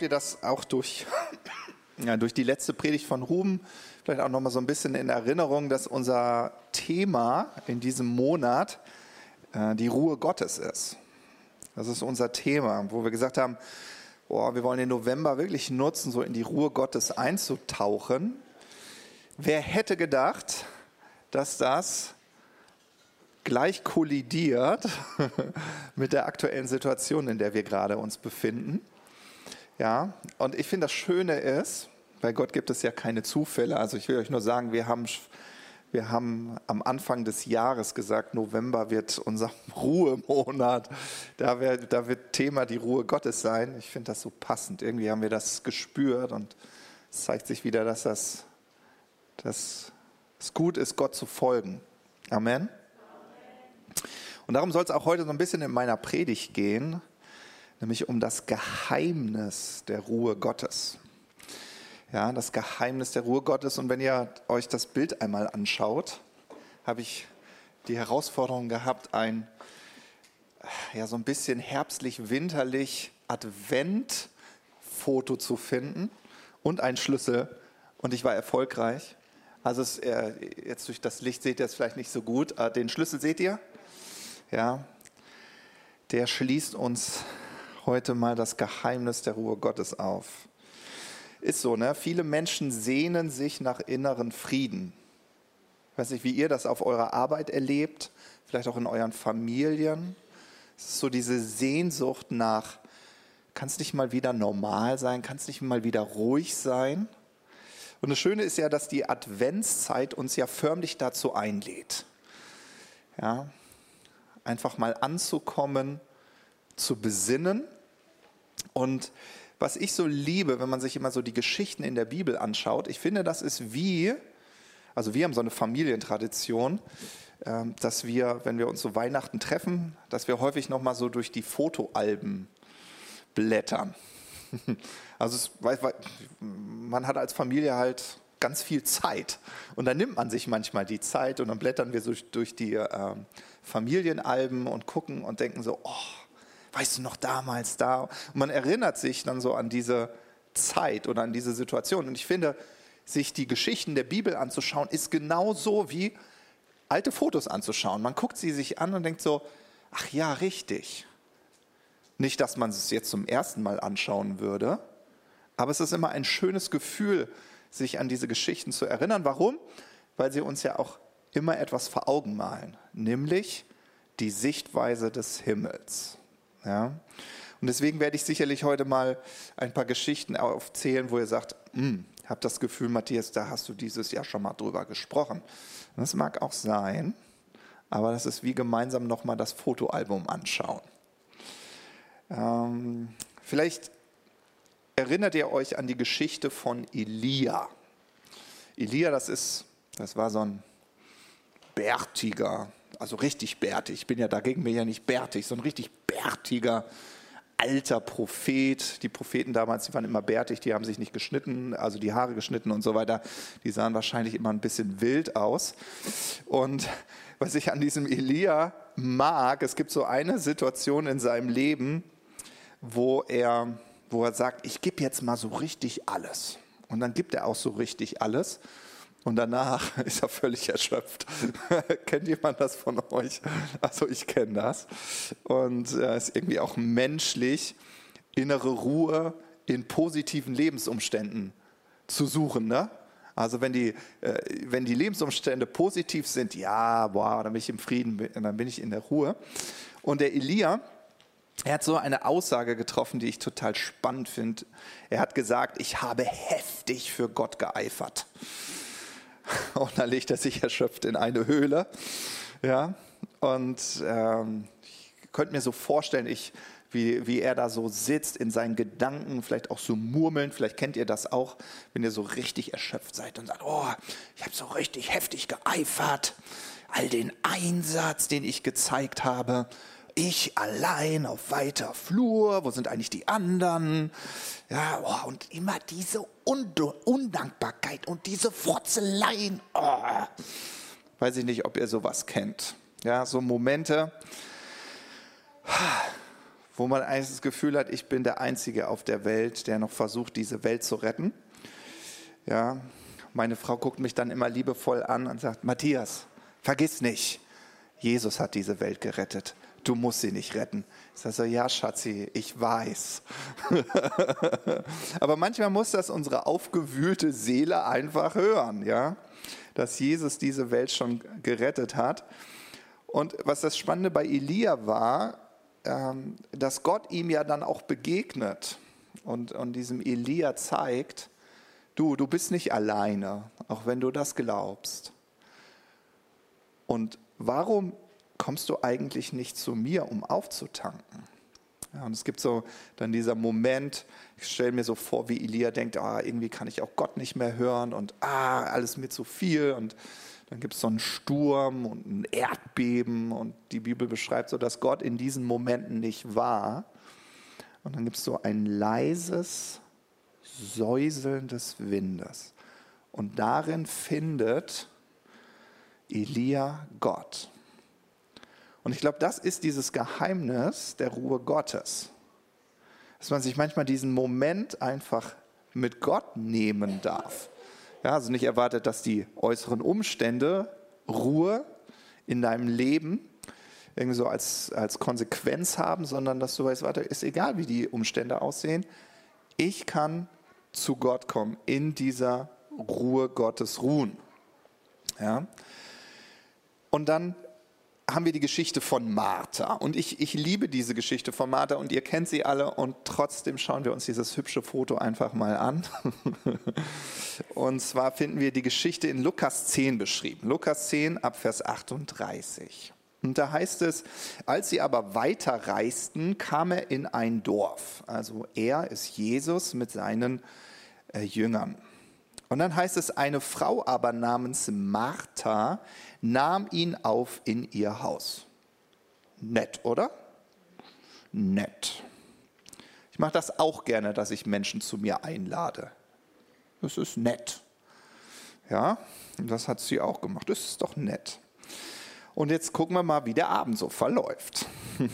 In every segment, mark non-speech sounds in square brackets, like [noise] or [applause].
habt ihr das auch durch, [laughs] ja, durch die letzte Predigt von Ruben vielleicht auch noch mal so ein bisschen in Erinnerung, dass unser Thema in diesem Monat äh, die Ruhe Gottes ist. Das ist unser Thema, wo wir gesagt haben, oh, wir wollen den November wirklich nutzen, so in die Ruhe Gottes einzutauchen. Wer hätte gedacht, dass das gleich kollidiert [laughs] mit der aktuellen Situation, in der wir gerade uns befinden. Ja, und ich finde, das Schöne ist, bei Gott gibt es ja keine Zufälle. Also ich will euch nur sagen, wir haben, wir haben am Anfang des Jahres gesagt, November wird unser [laughs] Ruhemonat. Da wird, da wird Thema die Ruhe Gottes sein. Ich finde das so passend. Irgendwie haben wir das gespürt und es zeigt sich wieder, dass das, dass es gut ist, Gott zu folgen. Amen. Und darum soll es auch heute so ein bisschen in meiner Predigt gehen, nämlich um das Geheimnis der Ruhe Gottes. Ja, das Geheimnis der Ruhe Gottes. Und wenn ihr euch das Bild einmal anschaut, habe ich die Herausforderung gehabt, ein ja, so ein bisschen herbstlich-winterlich Advent-Foto zu finden und einen Schlüssel. Und ich war erfolgreich. Also es, äh, jetzt durch das Licht seht ihr es vielleicht nicht so gut. Äh, den Schlüssel seht ihr? Ja, der schließt uns heute mal das Geheimnis der Ruhe Gottes auf. Ist so, ne? Viele Menschen sehnen sich nach inneren Frieden. Ich weiß nicht, wie ihr das auf eurer Arbeit erlebt, vielleicht auch in euren Familien. Es ist so diese Sehnsucht nach, kann es nicht mal wieder normal sein, kann es nicht mal wieder ruhig sein? Und das Schöne ist ja, dass die Adventszeit uns ja förmlich dazu einlädt. Ja, einfach mal anzukommen, zu besinnen. Und was ich so liebe, wenn man sich immer so die Geschichten in der Bibel anschaut, ich finde, das ist wie, also wir haben so eine Familientradition, ähm, dass wir, wenn wir uns so Weihnachten treffen, dass wir häufig noch mal so durch die Fotoalben blättern. [laughs] Also es, man hat als Familie halt ganz viel Zeit. Und dann nimmt man sich manchmal die Zeit und dann blättern wir so durch die äh, Familienalben und gucken und denken so, oh, weißt du noch damals da? Und man erinnert sich dann so an diese Zeit oder an diese Situation. Und ich finde, sich die Geschichten der Bibel anzuschauen, ist genauso wie alte Fotos anzuschauen. Man guckt sie sich an und denkt so, ach ja, richtig. Nicht, dass man es jetzt zum ersten Mal anschauen würde, aber es ist immer ein schönes Gefühl, sich an diese Geschichten zu erinnern. Warum? Weil sie uns ja auch immer etwas vor Augen malen, nämlich die Sichtweise des Himmels. Ja? Und deswegen werde ich sicherlich heute mal ein paar Geschichten aufzählen, wo ihr sagt, hm, habe das Gefühl, Matthias, da hast du dieses Jahr schon mal drüber gesprochen. das mag auch sein, aber das ist wie gemeinsam nochmal das Fotoalbum anschauen. Ähm, vielleicht erinnert ihr euch an die Geschichte von Elia. Elia, das ist, das war so ein bärtiger, also richtig bärtig. Ich bin ja dagegen mir ja nicht bärtig, so ein richtig bärtiger alter Prophet. Die Propheten damals, die waren immer bärtig, die haben sich nicht geschnitten, also die Haare geschnitten und so weiter. Die sahen wahrscheinlich immer ein bisschen wild aus. Und was ich an diesem Elia mag, es gibt so eine Situation in seinem Leben, wo er wo er sagt, ich gebe jetzt mal so richtig alles. Und dann gibt er auch so richtig alles. Und danach [laughs] ist er völlig erschöpft. [laughs] Kennt jemand das von euch? Also ich kenne das. Und es äh, ist irgendwie auch menschlich, innere Ruhe in positiven Lebensumständen zu suchen. Ne? Also wenn die, äh, wenn die Lebensumstände positiv sind, ja, boah, dann bin ich im Frieden, dann bin ich in der Ruhe. Und der Elia, er hat so eine Aussage getroffen, die ich total spannend finde. Er hat gesagt, ich habe heftig für Gott geeifert. [laughs] Und dann legt er sich erschöpft in eine Höhle. Ja, und ähm, ich könnte mir so vorstellen, ich, wie, wie er da so sitzt in seinen Gedanken, vielleicht auch so murmeln. Vielleicht kennt ihr das auch, wenn ihr so richtig erschöpft seid und sagt, oh, ich habe so richtig heftig geeifert. All den Einsatz, den ich gezeigt habe ich allein auf weiter Flur, wo sind eigentlich die anderen? Ja, oh, und immer diese Und Undankbarkeit und diese Wurzeleien. Oh. Weiß ich nicht, ob ihr sowas kennt. Ja, so Momente, wo man eigentlich das Gefühl hat, ich bin der Einzige auf der Welt, der noch versucht, diese Welt zu retten. Ja, meine Frau guckt mich dann immer liebevoll an und sagt, Matthias, vergiss nicht, Jesus hat diese Welt gerettet. Du musst sie nicht retten. Ich sage so, ja, Schatzi, ich weiß. [laughs] Aber manchmal muss das unsere aufgewühlte Seele einfach hören, ja, dass Jesus diese Welt schon gerettet hat. Und was das Spannende bei Elia war, ähm, dass Gott ihm ja dann auch begegnet und, und diesem Elia zeigt, du, du bist nicht alleine, auch wenn du das glaubst. Und warum kommst du eigentlich nicht zu mir, um aufzutanken? Ja, und es gibt so dann dieser Moment, ich stelle mir so vor, wie Elia denkt, ah, irgendwie kann ich auch Gott nicht mehr hören und ah, alles mir zu viel und dann gibt es so einen Sturm und ein Erdbeben und die Bibel beschreibt so, dass Gott in diesen Momenten nicht war. Und dann gibt es so ein leises Säuseln des Windes. Und darin findet Elia Gott. Und ich glaube, das ist dieses Geheimnis der Ruhe Gottes. Dass man sich manchmal diesen Moment einfach mit Gott nehmen darf. Ja, also nicht erwartet, dass die äußeren Umstände Ruhe in deinem Leben irgendwie so als, als Konsequenz haben, sondern dass du weißt, warte, ist egal, wie die Umstände aussehen. Ich kann zu Gott kommen, in dieser Ruhe Gottes ruhen. Ja? Und dann haben wir die Geschichte von Martha. Und ich, ich liebe diese Geschichte von Martha und ihr kennt sie alle und trotzdem schauen wir uns dieses hübsche Foto einfach mal an. [laughs] Und zwar finden wir die Geschichte in Lukas 10 beschrieben. Lukas 10 ab Vers 38. Und da heißt es, als sie aber weiter reisten, kam er in ein Dorf. Also er ist Jesus mit seinen äh, Jüngern. Und dann heißt es, eine Frau aber namens Martha nahm ihn auf in ihr Haus. Nett, oder? Nett. Ich mache das auch gerne, dass ich Menschen zu mir einlade. Das ist nett. Ja, das hat sie auch gemacht. Das ist doch nett. Und jetzt gucken wir mal, wie der Abend so verläuft. [laughs]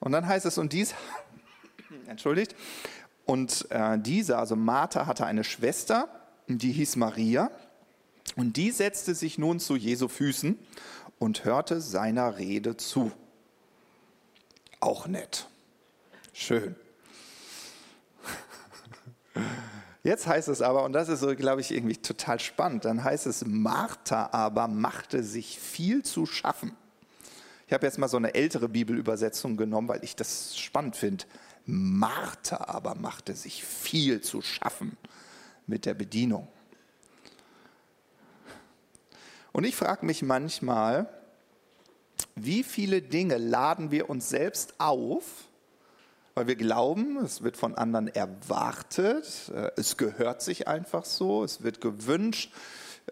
Und dann heißt es, und dies, [laughs] entschuldigt, und äh, diese, also Martha, hatte eine Schwester, die hieß Maria. Und die setzte sich nun zu Jesu Füßen und hörte seiner Rede zu. Auch nett. Schön. Jetzt heißt es aber, und das ist so, glaube ich, irgendwie total spannend, dann heißt es, Martha aber machte sich viel zu schaffen. Ich habe jetzt mal so eine ältere Bibelübersetzung genommen, weil ich das spannend finde. Martha aber machte sich viel zu schaffen mit der Bedienung. Und ich frage mich manchmal, wie viele Dinge laden wir uns selbst auf, weil wir glauben, es wird von anderen erwartet, äh, es gehört sich einfach so, es wird gewünscht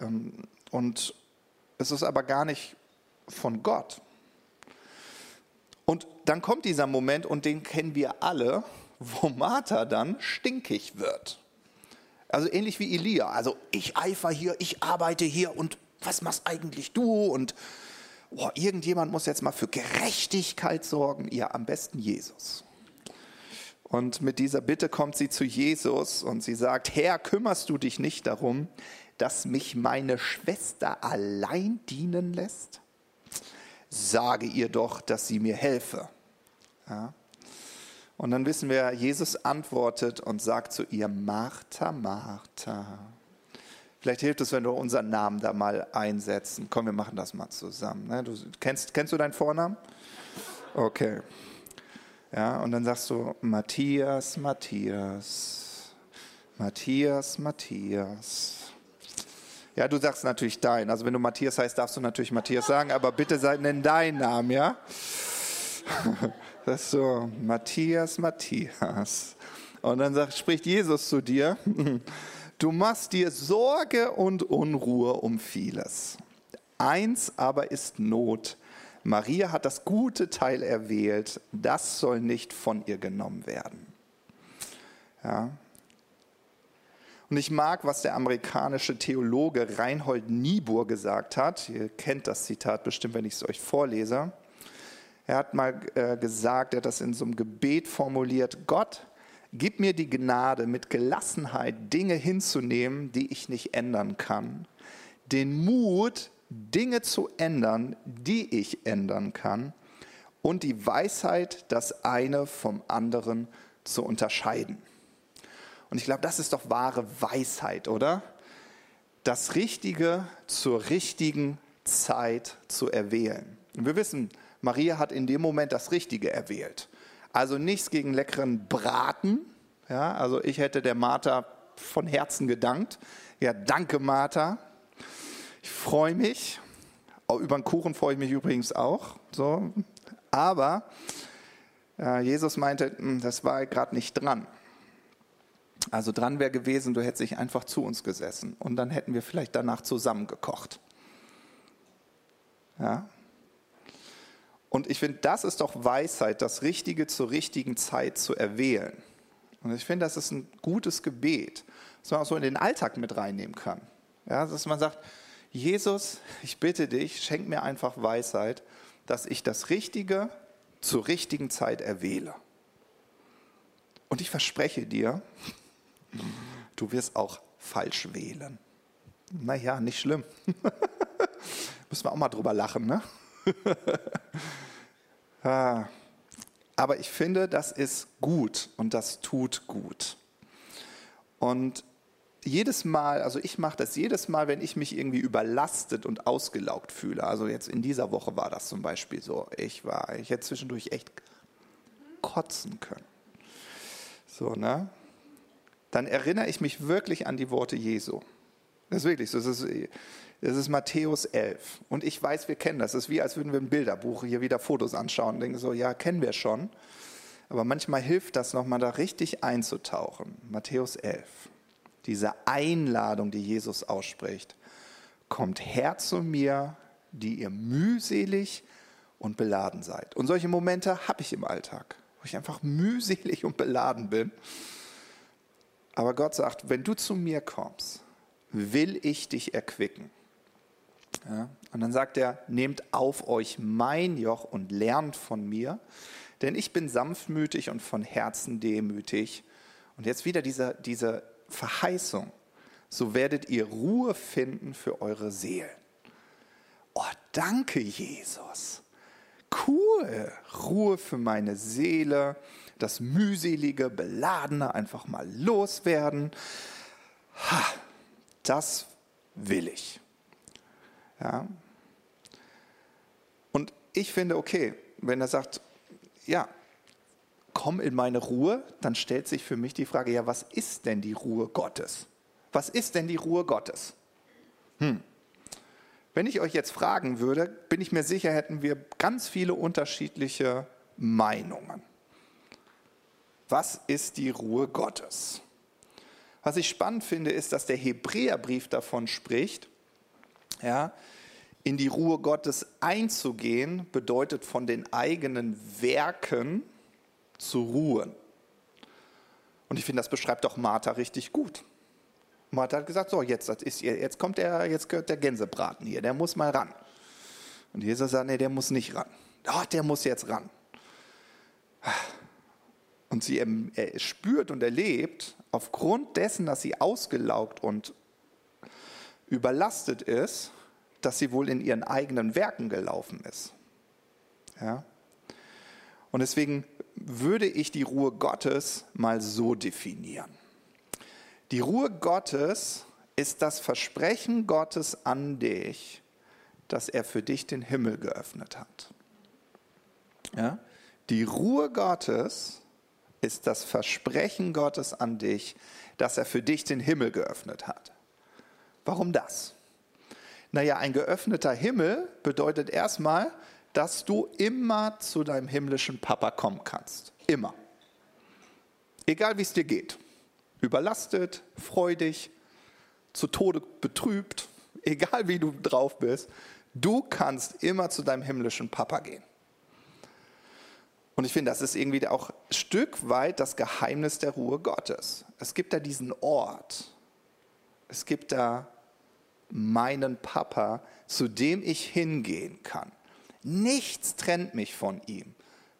ähm, und es ist aber gar nicht von Gott. Und dann kommt dieser Moment, und den kennen wir alle, wo Martha dann stinkig wird. Also ähnlich wie Elia. Also ich eifer hier, ich arbeite hier und was machst eigentlich du? Und oh, irgendjemand muss jetzt mal für Gerechtigkeit sorgen. Ja, am besten Jesus. Und mit dieser Bitte kommt sie zu Jesus und sie sagt, Herr, kümmerst du dich nicht darum, dass mich meine Schwester allein dienen lässt? Sage ihr doch, dass sie mir helfe. Ja. Und dann wissen wir, Jesus antwortet und sagt zu ihr, Martha, Martha. Vielleicht hilft es, wenn wir unseren Namen da mal einsetzen. Komm, wir machen das mal zusammen. Ne? Du, kennst, kennst du deinen Vornamen? Okay. Ja, und dann sagst du Matthias, Matthias, Matthias, Matthias. Ja, du sagst natürlich dein. Also wenn du Matthias heißt, darfst du natürlich Matthias sagen, aber bitte nenn deinen Namen, ja? [laughs] Das ist so, Matthias, Matthias. Und dann sagt, spricht Jesus zu dir, [laughs] du machst dir Sorge und Unruhe um vieles. Eins aber ist Not. Maria hat das gute Teil erwählt, das soll nicht von ihr genommen werden. Ja. Und ich mag, was der amerikanische Theologe Reinhold Niebuhr gesagt hat. Ihr kennt das Zitat bestimmt, wenn ich es euch vorlese. Er hat mal äh, gesagt, er hat das in so einem Gebet formuliert, Gott, gib mir die Gnade, mit Gelassenheit Dinge hinzunehmen, die ich nicht ändern kann. Den Mut, Dinge zu ändern, die ich ändern kann. Und die Weisheit, das eine vom anderen zu unterscheiden. Und ich glaube, das ist doch wahre Weisheit, oder? Das Richtige zur richtigen Zeit zu erwählen. Und wir wissen, Maria hat in dem Moment das Richtige erwählt. Also nichts gegen leckeren Braten. Ja, also ich hätte der Martha von Herzen gedankt. Ja, danke Martha. Ich freue mich. Über den Kuchen freue ich mich übrigens auch. So. Aber äh, Jesus meinte, hm, das war gerade nicht dran. Also dran wäre gewesen, du hättest dich einfach zu uns gesessen und dann hätten wir vielleicht danach zusammen gekocht. Ja? Und ich finde, das ist doch Weisheit, das Richtige zur richtigen Zeit zu erwählen. Und ich finde, das ist ein gutes Gebet, das man auch so in den Alltag mit reinnehmen kann. Ja, dass man sagt, Jesus, ich bitte dich, schenk mir einfach Weisheit, dass ich das Richtige zur richtigen Zeit erwähle. Und ich verspreche dir, du wirst auch falsch wählen. Naja, nicht schlimm. [laughs] Müssen wir auch mal drüber lachen, ne? [laughs] Ah. Aber ich finde, das ist gut und das tut gut. Und jedes Mal, also ich mache das jedes Mal, wenn ich mich irgendwie überlastet und ausgelaugt fühle. Also jetzt in dieser Woche war das zum Beispiel so. Ich war, ich hätte zwischendurch echt kotzen können. So, ne? Dann erinnere ich mich wirklich an die Worte Jesu. Das ist wirklich so. Das ist, das ist Matthäus 11. Und ich weiß, wir kennen das. Es ist wie, als würden wir im Bilderbuch hier wieder Fotos anschauen und denken so, ja, kennen wir schon. Aber manchmal hilft das nochmal da richtig einzutauchen. Matthäus 11. Diese Einladung, die Jesus ausspricht. Kommt her zu mir, die ihr mühselig und beladen seid. Und solche Momente habe ich im Alltag, wo ich einfach mühselig und beladen bin. Aber Gott sagt, wenn du zu mir kommst, will ich dich erquicken. Ja, und dann sagt er, nehmt auf euch mein Joch und lernt von mir, denn ich bin sanftmütig und von Herzen demütig. Und jetzt wieder diese, diese Verheißung, so werdet ihr Ruhe finden für eure Seelen. Oh, danke Jesus. Cool, Ruhe für meine Seele, das mühselige, beladene einfach mal loswerden. Ha, das will ich. Ja. Und ich finde, okay, wenn er sagt, ja, komm in meine Ruhe, dann stellt sich für mich die Frage, ja, was ist denn die Ruhe Gottes? Was ist denn die Ruhe Gottes? Hm. Wenn ich euch jetzt fragen würde, bin ich mir sicher, hätten wir ganz viele unterschiedliche Meinungen. Was ist die Ruhe Gottes? Was ich spannend finde, ist, dass der Hebräerbrief davon spricht, ja, in die Ruhe Gottes einzugehen, bedeutet von den eigenen Werken zu ruhen. Und ich finde, das beschreibt doch Martha richtig gut. Martha hat gesagt, so, jetzt, ist, jetzt kommt der, jetzt gehört der Gänsebraten hier, der muss mal ran. Und Jesus sagt, nee, der muss nicht ran. Oh, der muss jetzt ran. Und sie spürt und erlebt, aufgrund dessen, dass sie ausgelaugt und überlastet ist, dass sie wohl in ihren eigenen Werken gelaufen ist. Ja? Und deswegen würde ich die Ruhe Gottes mal so definieren. Die Ruhe Gottes ist das Versprechen Gottes an dich, dass er für dich den Himmel geöffnet hat. Ja? Die Ruhe Gottes ist das Versprechen Gottes an dich, dass er für dich den Himmel geöffnet hat. Warum das? Naja, ein geöffneter Himmel bedeutet erstmal, dass du immer zu deinem himmlischen Papa kommen kannst. Immer. Egal wie es dir geht. Überlastet, freudig, zu Tode betrübt, [laughs] egal wie du drauf bist, du kannst immer zu deinem himmlischen Papa gehen. Und ich finde, das ist irgendwie auch ein Stück weit das Geheimnis der Ruhe Gottes. Es gibt da diesen Ort. Es gibt da meinen Papa, zu dem ich hingehen kann. Nichts trennt mich von ihm.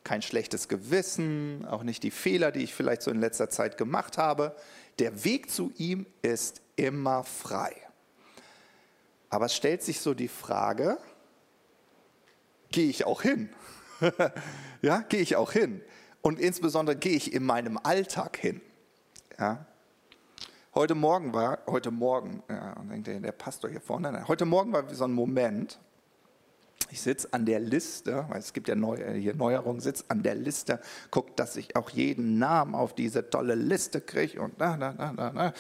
Kein schlechtes Gewissen, auch nicht die Fehler, die ich vielleicht so in letzter Zeit gemacht habe. Der Weg zu ihm ist immer frei. Aber es stellt sich so die Frage, gehe ich auch hin? [laughs] ja, gehe ich auch hin? Und insbesondere gehe ich in meinem Alltag hin? Ja? Heute Morgen war, heute Morgen, ja, denkt der, der Pastor hier vorne, heute Morgen war so ein Moment, ich sitze an der Liste, weil es gibt ja neu, hier Neuerungen, sitze an der Liste, guckt, dass ich auch jeden Namen auf diese tolle Liste kriege und da, da, da, da, da.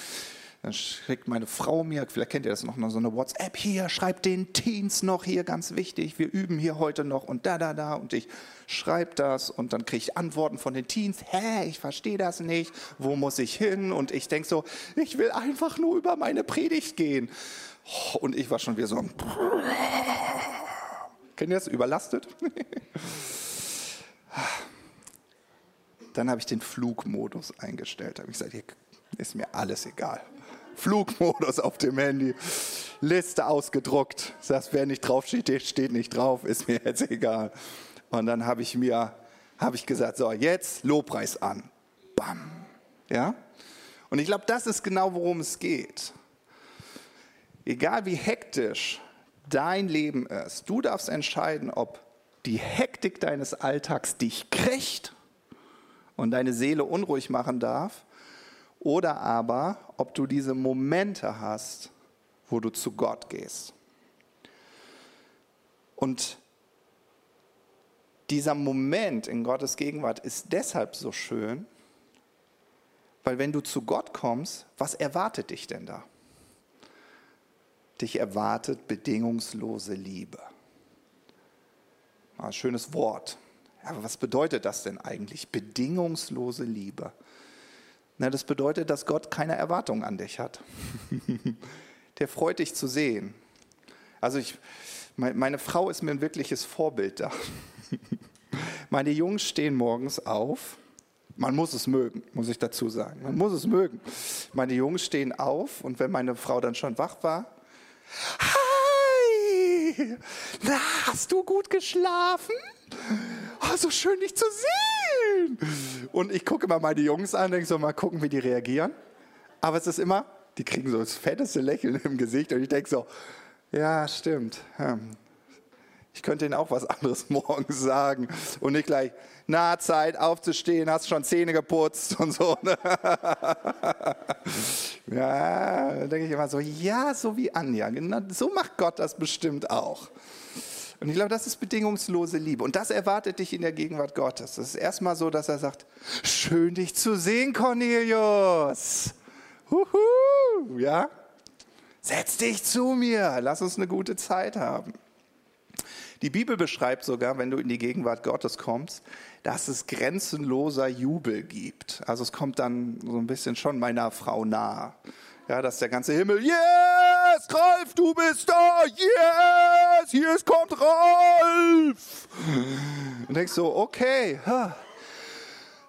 Dann schickt meine Frau mir, vielleicht kennt ihr das noch, so eine WhatsApp hier, schreibt den Teens noch hier, ganz wichtig, wir üben hier heute noch und da, da, da und ich schreibe das und dann kriege ich Antworten von den Teens, hä, ich verstehe das nicht, wo muss ich hin? Und ich denke so, ich will einfach nur über meine Predigt gehen. Und ich war schon wieder so, [laughs] kennt ihr das, überlastet? [laughs] Dann habe ich den Flugmodus eingestellt, habe ich gesagt, hier ist mir alles egal. Flugmodus auf dem Handy, Liste ausgedruckt. Das, wer nicht draufsteht, steht nicht drauf, ist mir jetzt egal. Und dann habe ich mir, habe ich gesagt, so, jetzt Lobpreis an. Bam. Ja? Und ich glaube, das ist genau, worum es geht. Egal wie hektisch dein Leben ist, du darfst entscheiden, ob die Hektik deines Alltags dich kriegt und deine Seele unruhig machen darf oder aber, ob du diese Momente hast, wo du zu Gott gehst. Und dieser Moment in Gottes Gegenwart ist deshalb so schön, weil wenn du zu Gott kommst, was erwartet dich denn da? Dich erwartet bedingungslose Liebe. Ein schönes Wort. Aber was bedeutet das denn eigentlich? Bedingungslose Liebe. Na, das bedeutet, dass Gott keine Erwartungen an dich hat. [laughs] Der freut dich zu sehen. Also ich, meine Frau ist mir ein wirkliches Vorbild da. [laughs] Meine Jungs stehen morgens auf. Man muss es mögen, muss ich dazu sagen. Man muss es mögen. Meine Jungs stehen auf und wenn meine Frau dann schon wach war, Hi! Na, hast du gut geschlafen? Oh, so schön dich zu sehen. Und ich gucke immer meine Jungs an, denke so, mal gucken, wie die reagieren. Aber es ist immer, die kriegen so das fetteste Lächeln im Gesicht und ich denke so, ja, stimmt. Ich könnte ihnen auch was anderes [laughs] morgens sagen und nicht gleich, na, Zeit aufzustehen, hast schon Zähne geputzt und so. Ne? [laughs] ja, denke ich immer so, ja, so wie Anja. Genau, so macht Gott das bestimmt auch. Und ich glaube, das ist bedingungslose Liebe. Und das erwartet dich in der Gegenwart Gottes. Das ist erstmal so, dass er sagt, schön dich zu sehen, Cornelius. Huhu, ja? Setz dich zu mir, lass uns eine gute Zeit haben. Die Bibel beschreibt sogar, wenn du in die Gegenwart Gottes kommst, dass es grenzenloser Jubel gibt. Also es kommt dann so ein bisschen schon meiner Frau nahe. Ja, dass der ganze Himmel, yes, Ralf, du bist da, yes, hier kommt Ralf. Und denkst so, okay, ha,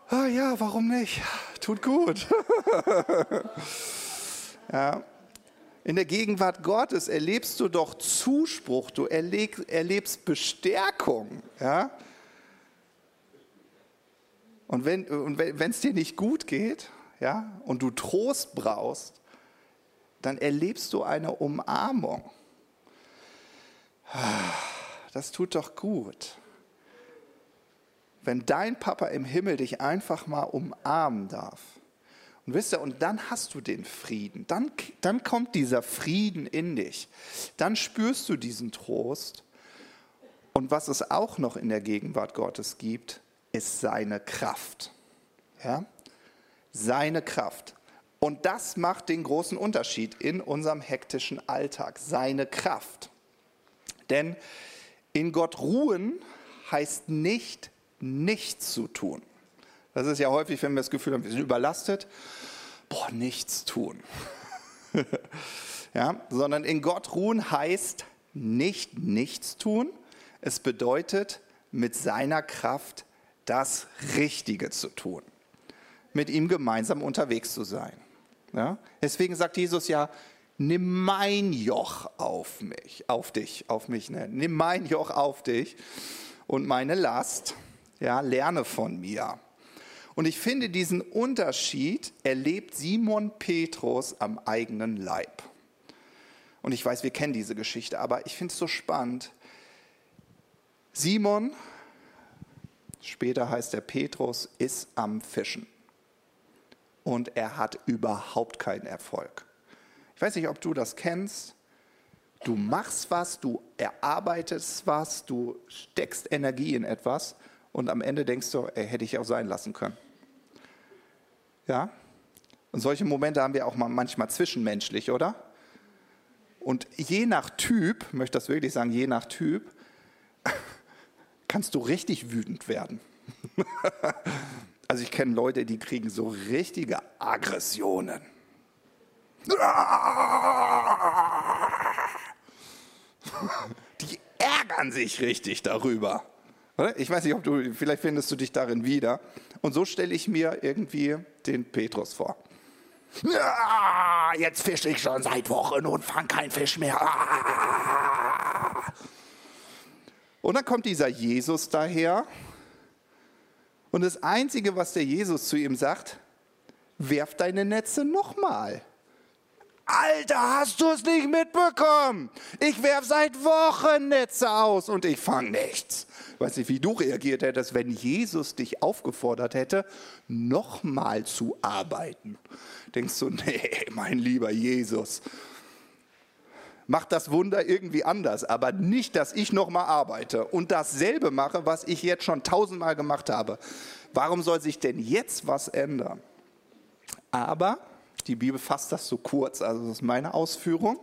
ah, ja, warum nicht? Tut gut. [laughs] ja. In der Gegenwart Gottes erlebst du doch Zuspruch, du erlebst Bestärkung. Ja? Und wenn es dir nicht gut geht ja, und du Trost brauchst, dann erlebst du eine Umarmung. Das tut doch gut. Wenn dein Papa im Himmel dich einfach mal umarmen darf. Und wisst ihr, und dann hast du den Frieden. Dann, dann kommt dieser Frieden in dich. Dann spürst du diesen Trost. Und was es auch noch in der Gegenwart Gottes gibt, ist seine Kraft. Ja? Seine Kraft. Und das macht den großen Unterschied in unserem hektischen Alltag, seine Kraft. Denn in Gott ruhen heißt nicht, nichts zu tun. Das ist ja häufig, wenn wir das Gefühl haben, wir sind überlastet, boah, nichts tun. [laughs] ja, sondern in Gott ruhen heißt nicht nichts tun. Es bedeutet, mit seiner Kraft das Richtige zu tun. Mit ihm gemeinsam unterwegs zu sein. Ja? Deswegen sagt Jesus ja, nimm mein Joch auf mich, auf dich, auf mich, ne? nimm mein Joch auf dich und meine Last, ja, lerne von mir. Und ich finde diesen Unterschied erlebt Simon Petrus am eigenen Leib. Und ich weiß, wir kennen diese Geschichte, aber ich finde es so spannend. Simon, später heißt er Petrus, ist am Fischen. Und er hat überhaupt keinen Erfolg. Ich weiß nicht, ob du das kennst. Du machst was, du erarbeitest was, du steckst Energie in etwas und am Ende denkst du, ey, hätte ich auch sein lassen können. Ja? Und solche Momente haben wir auch manchmal zwischenmenschlich, oder? Und je nach Typ, möchte das wirklich sagen, je nach Typ, [laughs] kannst du richtig wütend werden. [laughs] also ich kenne Leute, die kriegen so richtige Aggressionen. [laughs] Die ärgern sich richtig darüber. Ich weiß nicht, ob du, vielleicht findest du dich darin wieder. Und so stelle ich mir irgendwie den Petrus vor. Jetzt fische ich schon seit Wochen und fange keinen Fisch mehr. Und dann kommt dieser Jesus daher. Und das Einzige, was der Jesus zu ihm sagt, werf deine Netze nochmal. Alter, hast du es nicht mitbekommen? Ich werf seit Wochen Netze aus und ich fange nichts. Ich weiß nicht, wie du reagiert hättest, wenn Jesus dich aufgefordert hätte, nochmal zu arbeiten. Denkst du, [laughs] nee, mein lieber Jesus, mach das Wunder irgendwie anders, aber nicht, dass ich nochmal arbeite und dasselbe mache, was ich jetzt schon tausendmal gemacht habe. Warum soll sich denn jetzt was ändern? Aber die Bibel fasst das so kurz, also das ist meine Ausführung.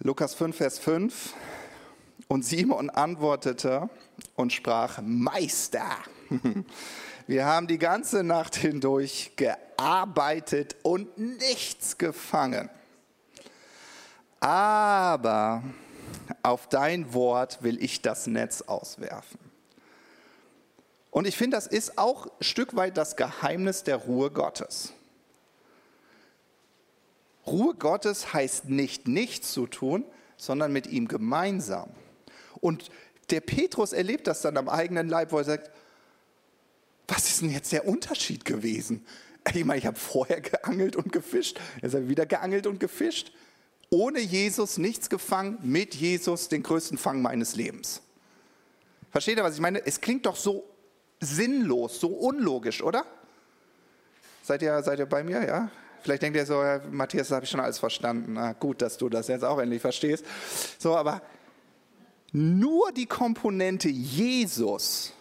Lukas 5, Vers 5. Und Simon antwortete und sprach, Meister, [laughs] wir haben die ganze Nacht hindurch gearbeitet und nichts gefangen. Aber auf dein Wort will ich das Netz auswerfen. Und ich finde, das ist auch ein Stück weit das Geheimnis der Ruhe Gottes. Ruhe Gottes heißt nicht nichts zu tun, sondern mit ihm gemeinsam. Und der Petrus erlebt das dann am eigenen Leib, wo er sagt, was ist denn jetzt der Unterschied gewesen? Ich meine, ich habe vorher geangelt und gefischt, jetzt habe ich wieder geangelt und gefischt. Ohne Jesus nichts gefangen, mit Jesus den größten Fang meines Lebens. Versteht ihr, was ich meine? Es klingt doch so sinnlos, so unlogisch, oder? Seid ihr, seid ihr bei mir, ja? Vielleicht denkt ihr so, ja, Matthias, das habe ich schon alles verstanden. Na, gut, dass du das jetzt auch endlich verstehst. So, aber nur die Komponente Jesus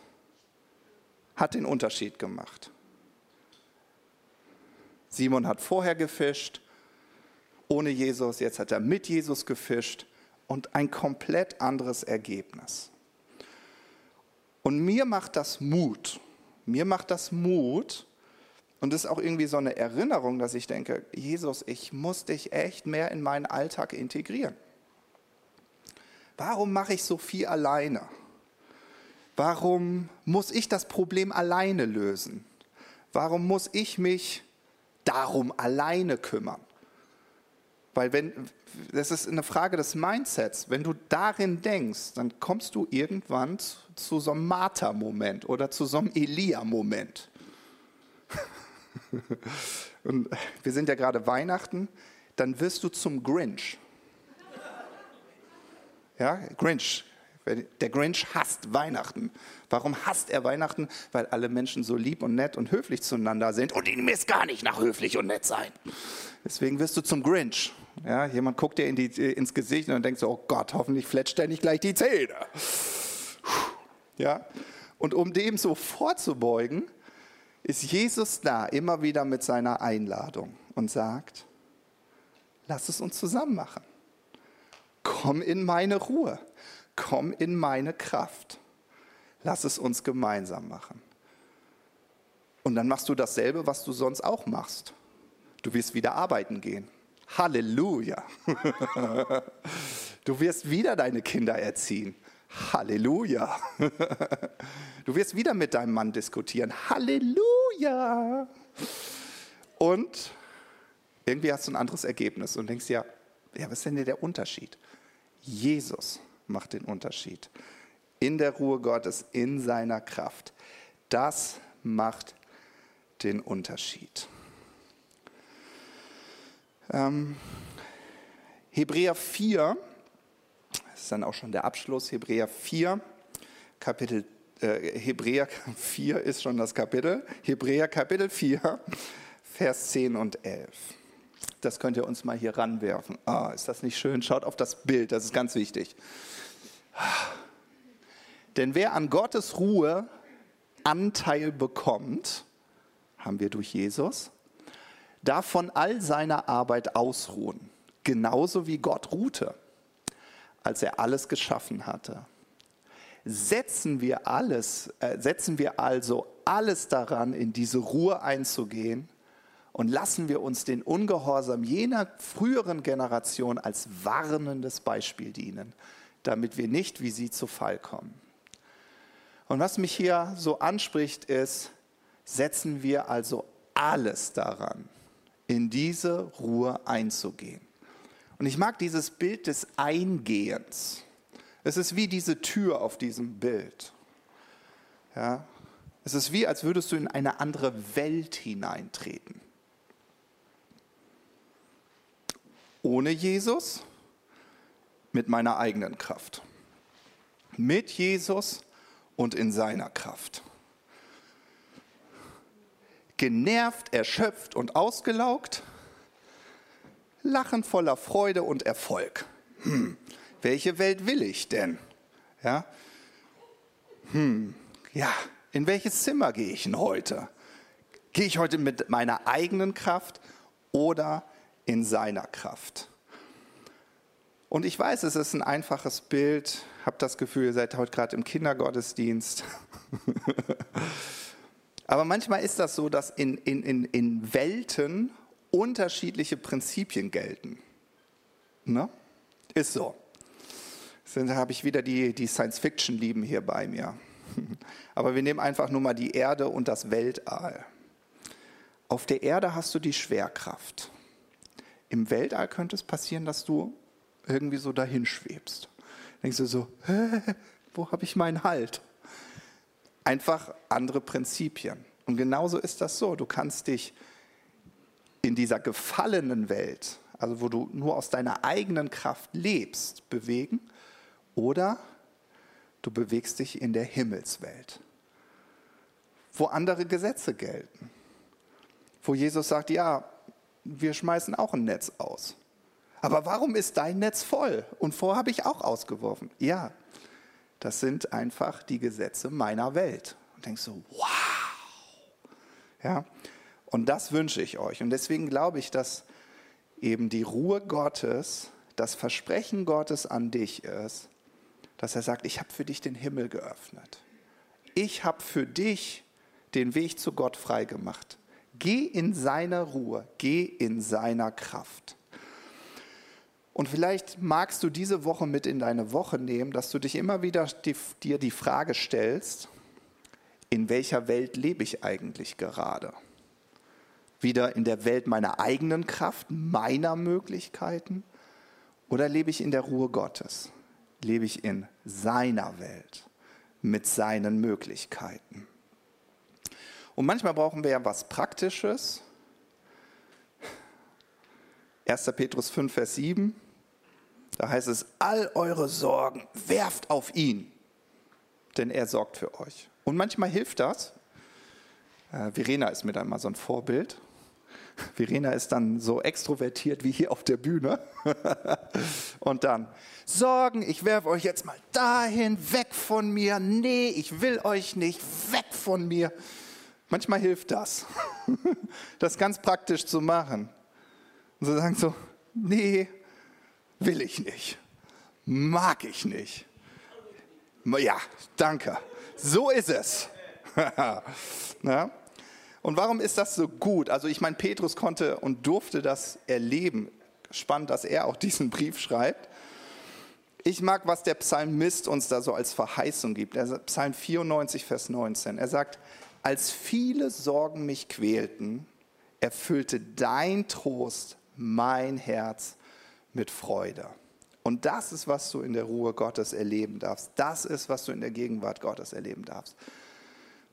hat den Unterschied gemacht. Simon hat vorher gefischt, ohne Jesus, jetzt hat er mit Jesus gefischt und ein komplett anderes Ergebnis. Und mir macht das Mut. Mir macht das Mut, und ist auch irgendwie so eine Erinnerung, dass ich denke, Jesus, ich muss dich echt mehr in meinen Alltag integrieren. Warum mache ich so viel alleine? Warum muss ich das Problem alleine lösen? Warum muss ich mich darum alleine kümmern? Weil wenn, das ist eine Frage des Mindsets. Wenn du darin denkst, dann kommst du irgendwann zu so einem Martha-Moment oder zu so einem Elia-Moment. [laughs] Und wir sind ja gerade Weihnachten, dann wirst du zum Grinch. Ja, Grinch. Der Grinch hasst Weihnachten. Warum hasst er Weihnachten? Weil alle Menschen so lieb und nett und höflich zueinander sind und ihm ist gar nicht nach höflich und nett sein. Deswegen wirst du zum Grinch. Ja, jemand guckt dir in die, ins Gesicht und denkt so, oh Gott, hoffentlich fletscht er nicht gleich die Zähne. Ja, und um dem so vorzubeugen, ist Jesus da immer wieder mit seiner Einladung und sagt, lass es uns zusammen machen. Komm in meine Ruhe, komm in meine Kraft. Lass es uns gemeinsam machen. Und dann machst du dasselbe, was du sonst auch machst. Du wirst wieder arbeiten gehen. Halleluja. Du wirst wieder deine Kinder erziehen. Halleluja. Du wirst wieder mit deinem Mann diskutieren. Halleluja. Und Irgendwie hast du ein anderes Ergebnis und denkst ja, ja, was ist denn der Unterschied? Jesus macht den Unterschied. In der Ruhe Gottes, in seiner Kraft. Das macht den Unterschied. Ähm, Hebräer 4, das ist dann auch schon der Abschluss, Hebräer 4, Kapitel, äh, Hebräer [laughs] 4 ist schon das Kapitel, Hebräer Kapitel 4, Vers 10 und 11. Das könnt ihr uns mal hier ranwerfen. Ah, ist das nicht schön? Schaut auf das Bild, das ist ganz wichtig. Denn wer an Gottes Ruhe Anteil bekommt, haben wir durch Jesus, darf von all seiner Arbeit ausruhen, genauso wie Gott ruhte, als er alles geschaffen hatte. Setzen wir alles, äh, setzen wir also alles daran, in diese Ruhe einzugehen, und lassen wir uns den Ungehorsam jener früheren Generation als warnendes Beispiel dienen, damit wir nicht wie sie zu Fall kommen. Und was mich hier so anspricht, ist, setzen wir also alles daran, in diese Ruhe einzugehen. Und ich mag dieses Bild des Eingehens. Es ist wie diese Tür auf diesem Bild. Ja? Es ist wie, als würdest du in eine andere Welt hineintreten. ohne Jesus, mit meiner eigenen Kraft. Mit Jesus und in seiner Kraft. Genervt, erschöpft und ausgelaugt, lachend voller Freude und Erfolg. Hm, welche Welt will ich denn? Ja, hm, ja, in welches Zimmer gehe ich denn heute? Gehe ich heute mit meiner eigenen Kraft oder in seiner Kraft. Und ich weiß, es ist ein einfaches Bild. Habt das Gefühl, ihr seid heute gerade im Kindergottesdienst. [laughs] Aber manchmal ist das so, dass in, in, in, in Welten unterschiedliche Prinzipien gelten. Ne? Ist so. Da habe ich wieder die, die Science-Fiction-Lieben hier bei mir. [laughs] Aber wir nehmen einfach nur mal die Erde und das Weltall. Auf der Erde hast du die Schwerkraft. Im Weltall könnte es passieren, dass du irgendwie so dahin schwebst. Denkst du so, Hä, [laughs] wo habe ich meinen Halt? Einfach andere Prinzipien. Und genauso ist das so. Du kannst dich in dieser gefallenen Welt, also wo du nur aus deiner eigenen Kraft lebst, bewegen oder du bewegst dich in der Himmelswelt, wo andere Gesetze gelten, wo Jesus sagt, ja, wir schmeißen auch ein Netz aus. Aber warum ist dein Netz voll? Und vorher habe ich auch ausgeworfen. Ja, das sind einfach die Gesetze meiner Welt. Und denkst so, wow. Ja, und das wünsche ich euch. Und deswegen glaube ich, dass eben die Ruhe Gottes, das Versprechen Gottes an dich ist, dass er sagt, ich habe für dich den Himmel geöffnet. Ich habe für dich den Weg zu Gott freigemacht. Geh in seiner Ruhe, geh in seiner Kraft. Und vielleicht magst du diese Woche mit in deine Woche nehmen, dass du dich immer wieder die, dir die Frage stellst, in welcher Welt lebe ich eigentlich gerade? Wieder in der Welt meiner eigenen Kraft, meiner Möglichkeiten? Oder lebe ich in der Ruhe Gottes? Lebe ich in seiner Welt mit seinen Möglichkeiten? Und manchmal brauchen wir ja was Praktisches. 1. Petrus 5, Vers 7. Da heißt es, all eure Sorgen werft auf ihn, denn er sorgt für euch. Und manchmal hilft das. Äh, Verena ist mir dann mal so ein Vorbild. [laughs] Verena ist dann so extrovertiert wie hier auf der Bühne. [laughs] Und dann, Sorgen, ich werfe euch jetzt mal dahin, weg von mir. Nee, ich will euch nicht, weg von mir. Manchmal hilft das, [laughs] das ganz praktisch zu machen. Und zu sagen so, nee, will ich nicht, mag ich nicht. Ja, danke. So ist es. ja? [laughs] Und warum ist das so gut? Also ich meine, Petrus konnte und durfte das erleben. Spannend, dass er auch [laughs] diesen Brief schreibt. Ich mag, was der Psalmist uns da so als Verheißung gibt. Psalm 94, Vers 19. Er sagt, als viele Sorgen mich quälten, erfüllte dein Trost mein Herz mit Freude. Und das ist, was du in der Ruhe Gottes erleben darfst. Das ist, was du in der Gegenwart Gottes erleben darfst.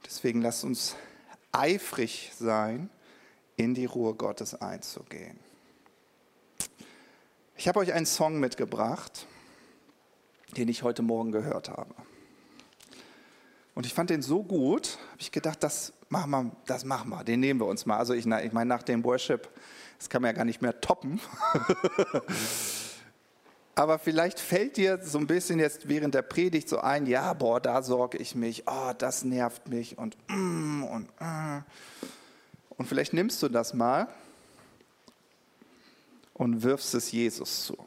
Deswegen lass uns eifrig sein, in die Ruhe Gottes einzugehen. Ich habe euch einen Song mitgebracht, den ich heute Morgen gehört habe. Und ich fand den so gut, habe ich gedacht, das machen wir, das machen wir, den nehmen wir uns mal. Also ich, ich meine, nach dem Worship, das kann man ja gar nicht mehr toppen. [laughs] Aber vielleicht fällt dir so ein bisschen jetzt während der Predigt so ein, ja, boah, da sorge ich mich, oh, das nervt mich und mm, und mm. Und vielleicht nimmst du das mal und wirfst es Jesus zu.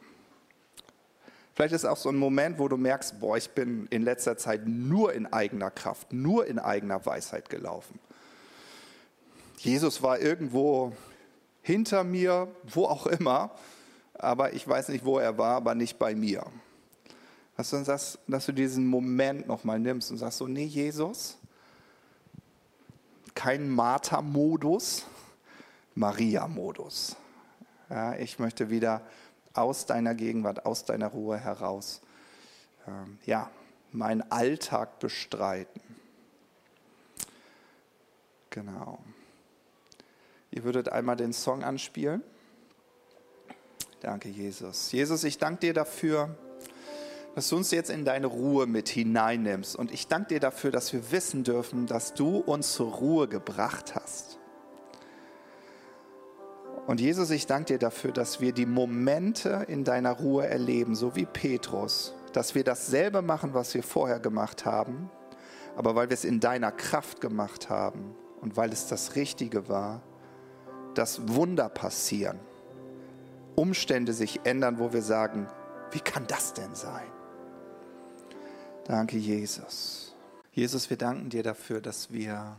Vielleicht ist auch so ein Moment, wo du merkst, boah, ich bin in letzter Zeit nur in eigener Kraft, nur in eigener Weisheit gelaufen. Jesus war irgendwo hinter mir, wo auch immer, aber ich weiß nicht, wo er war, aber nicht bei mir. Dass du, sagst, dass du diesen Moment nochmal nimmst und sagst so, nee, Jesus, kein Martha-Modus, Maria-Modus. Ja, ich möchte wieder aus deiner Gegenwart, aus deiner Ruhe heraus, ähm, ja, meinen Alltag bestreiten. Genau. Ihr würdet einmal den Song anspielen. Danke, Jesus. Jesus, ich danke dir dafür, dass du uns jetzt in deine Ruhe mit hineinnimmst. Und ich danke dir dafür, dass wir wissen dürfen, dass du uns zur Ruhe gebracht hast. Und Jesus, ich danke dir dafür, dass wir die Momente in deiner Ruhe erleben, so wie Petrus, dass wir dasselbe machen, was wir vorher gemacht haben, aber weil wir es in deiner Kraft gemacht haben und weil es das Richtige war, dass Wunder passieren, Umstände sich ändern, wo wir sagen, wie kann das denn sein? Danke, Jesus. Jesus, wir danken dir dafür, dass wir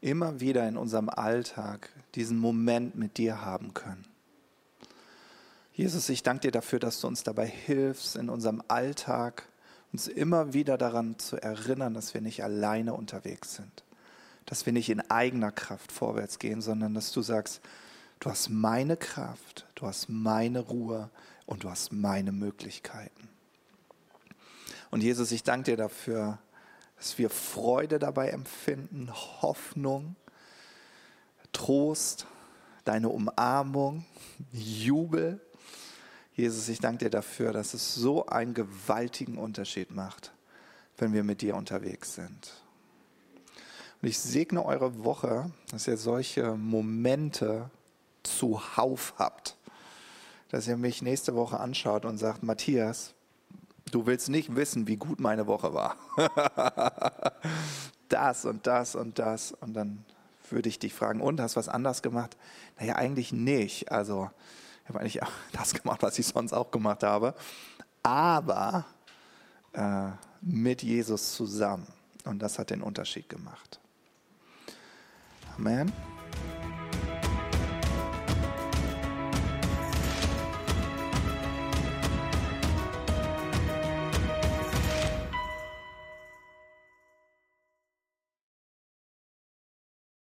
immer wieder in unserem Alltag diesen Moment mit dir haben können. Jesus, ich danke dir dafür, dass du uns dabei hilfst, in unserem Alltag uns immer wieder daran zu erinnern, dass wir nicht alleine unterwegs sind, dass wir nicht in eigener Kraft vorwärts gehen, sondern dass du sagst, du hast meine Kraft, du hast meine Ruhe und du hast meine Möglichkeiten. Und Jesus, ich danke dir dafür, dass wir Freude dabei empfinden, Hoffnung, Trost, deine Umarmung, Jubel. Jesus, ich danke dir dafür, dass es so einen gewaltigen Unterschied macht, wenn wir mit dir unterwegs sind. Und ich segne eure Woche, dass ihr solche Momente zuhauf habt. Dass ihr mich nächste Woche anschaut und sagt, Matthias, Du willst nicht wissen, wie gut meine Woche war. [laughs] das und das und das. Und dann würde ich dich fragen, und hast was anders gemacht? Naja, eigentlich nicht. Also, ich habe eigentlich das gemacht, was ich sonst auch gemacht habe. Aber äh, mit Jesus zusammen. Und das hat den Unterschied gemacht. Man.